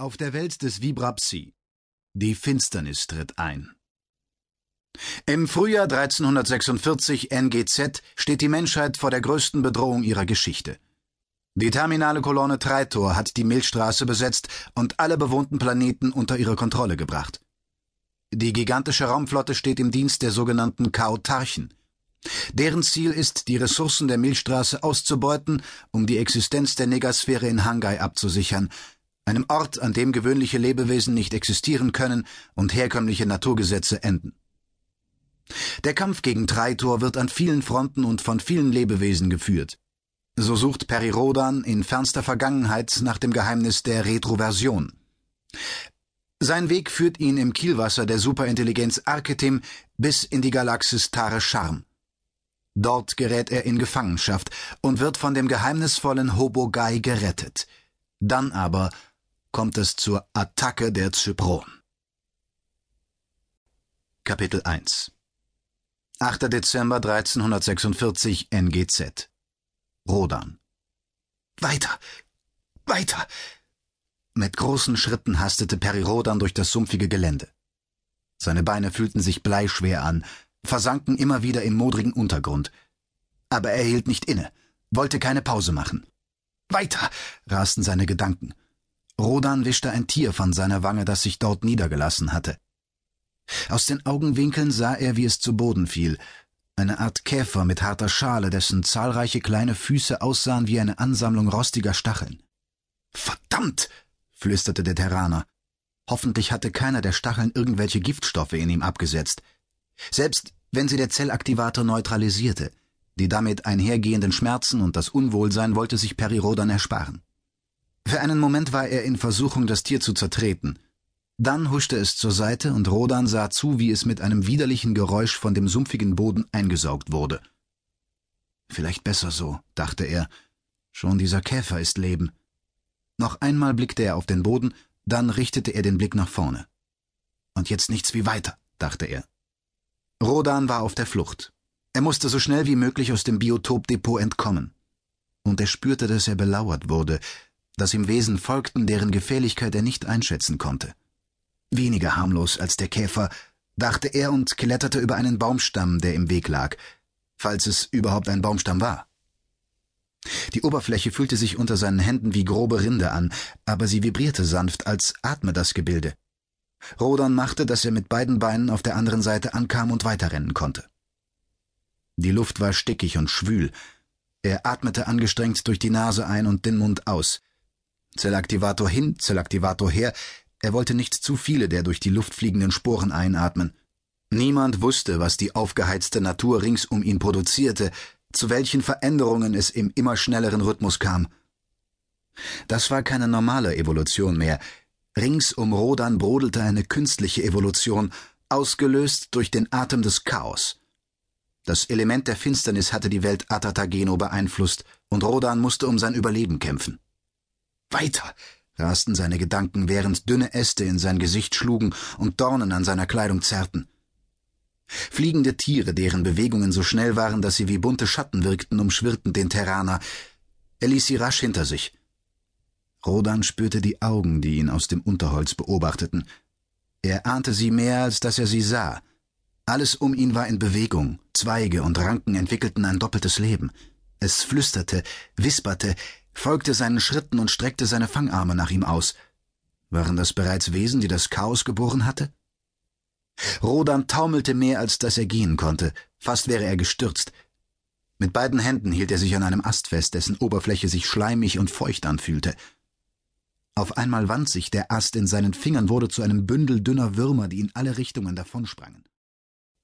Auf der Welt des Vibrapsi. Die Finsternis tritt ein. Im Frühjahr 1346 NGZ steht die Menschheit vor der größten Bedrohung ihrer Geschichte. Die terminale Kolonne Treitor hat die Milchstraße besetzt und alle bewohnten Planeten unter ihre Kontrolle gebracht. Die gigantische Raumflotte steht im Dienst der sogenannten Kautarchen. Deren Ziel ist, die Ressourcen der Milchstraße auszubeuten, um die Existenz der Negasphäre in Hangai abzusichern, einem Ort, an dem gewöhnliche Lebewesen nicht existieren können und herkömmliche Naturgesetze enden. Der Kampf gegen Treitor wird an vielen Fronten und von vielen Lebewesen geführt. So sucht Perirodan in fernster Vergangenheit nach dem Geheimnis der Retroversion. Sein Weg führt ihn im Kielwasser der Superintelligenz Arketim bis in die Galaxis Tare Charm. Dort gerät er in Gefangenschaft und wird von dem geheimnisvollen Hobogai gerettet. Dann aber kommt es zur Attacke der Zypron. Kapitel 1 8. Dezember 1346 NGZ Rodan Weiter! Weiter! Mit großen Schritten hastete Peri Rodan durch das sumpfige Gelände. Seine Beine fühlten sich bleischwer an, versanken immer wieder im modrigen Untergrund. Aber er hielt nicht inne, wollte keine Pause machen. Weiter! rasten seine Gedanken. Rodan wischte ein Tier von seiner Wange, das sich dort niedergelassen hatte. Aus den Augenwinkeln sah er, wie es zu Boden fiel, eine Art Käfer mit harter Schale, dessen zahlreiche kleine Füße aussahen wie eine Ansammlung rostiger Stacheln. Verdammt! flüsterte der Terraner. Hoffentlich hatte keiner der Stacheln irgendwelche Giftstoffe in ihm abgesetzt. Selbst wenn sie der Zellaktivator neutralisierte, die damit einhergehenden Schmerzen und das Unwohlsein wollte sich Perirodan ersparen. Für einen Moment war er in Versuchung, das Tier zu zertreten. Dann huschte es zur Seite und Rodan sah zu, wie es mit einem widerlichen Geräusch von dem sumpfigen Boden eingesaugt wurde. Vielleicht besser so, dachte er. Schon dieser Käfer ist Leben. Noch einmal blickte er auf den Boden, dann richtete er den Blick nach vorne. Und jetzt nichts wie weiter, dachte er. Rodan war auf der Flucht. Er musste so schnell wie möglich aus dem Biotopdepot entkommen. Und er spürte, dass er belauert wurde, dass ihm Wesen folgten, deren Gefährlichkeit er nicht einschätzen konnte. Weniger harmlos als der Käfer, dachte er und kletterte über einen Baumstamm, der im Weg lag, falls es überhaupt ein Baumstamm war. Die Oberfläche fühlte sich unter seinen Händen wie grobe Rinde an, aber sie vibrierte sanft, als atme das Gebilde. Rodan machte, dass er mit beiden Beinen auf der anderen Seite ankam und weiterrennen konnte. Die Luft war stickig und schwül. Er atmete angestrengt durch die Nase ein und den Mund aus. Zellaktivator hin, Zellaktivator her. Er wollte nicht zu viele der durch die Luft fliegenden Sporen einatmen. Niemand wusste, was die aufgeheizte Natur rings um ihn produzierte, zu welchen Veränderungen es im immer schnelleren Rhythmus kam. Das war keine normale Evolution mehr, Rings um Rodan brodelte eine künstliche Evolution, ausgelöst durch den Atem des Chaos. Das Element der Finsternis hatte die Welt Atatageno beeinflusst, und Rodan musste um sein Überleben kämpfen. Weiter! rasten seine Gedanken, während dünne Äste in sein Gesicht schlugen und Dornen an seiner Kleidung zerrten. Fliegende Tiere, deren Bewegungen so schnell waren, dass sie wie bunte Schatten wirkten, umschwirrten den Terraner. Er ließ sie rasch hinter sich. Rodan spürte die Augen, die ihn aus dem Unterholz beobachteten. Er ahnte sie mehr, als dass er sie sah. Alles um ihn war in Bewegung, Zweige und Ranken entwickelten ein doppeltes Leben. Es flüsterte, wisperte, folgte seinen Schritten und streckte seine Fangarme nach ihm aus. Waren das bereits Wesen, die das Chaos geboren hatte? Rodan taumelte mehr, als dass er gehen konnte, fast wäre er gestürzt. Mit beiden Händen hielt er sich an einem Ast fest, dessen Oberfläche sich schleimig und feucht anfühlte. Auf einmal wand sich der Ast in seinen Fingern, wurde zu einem Bündel dünner Würmer, die in alle Richtungen davonsprangen.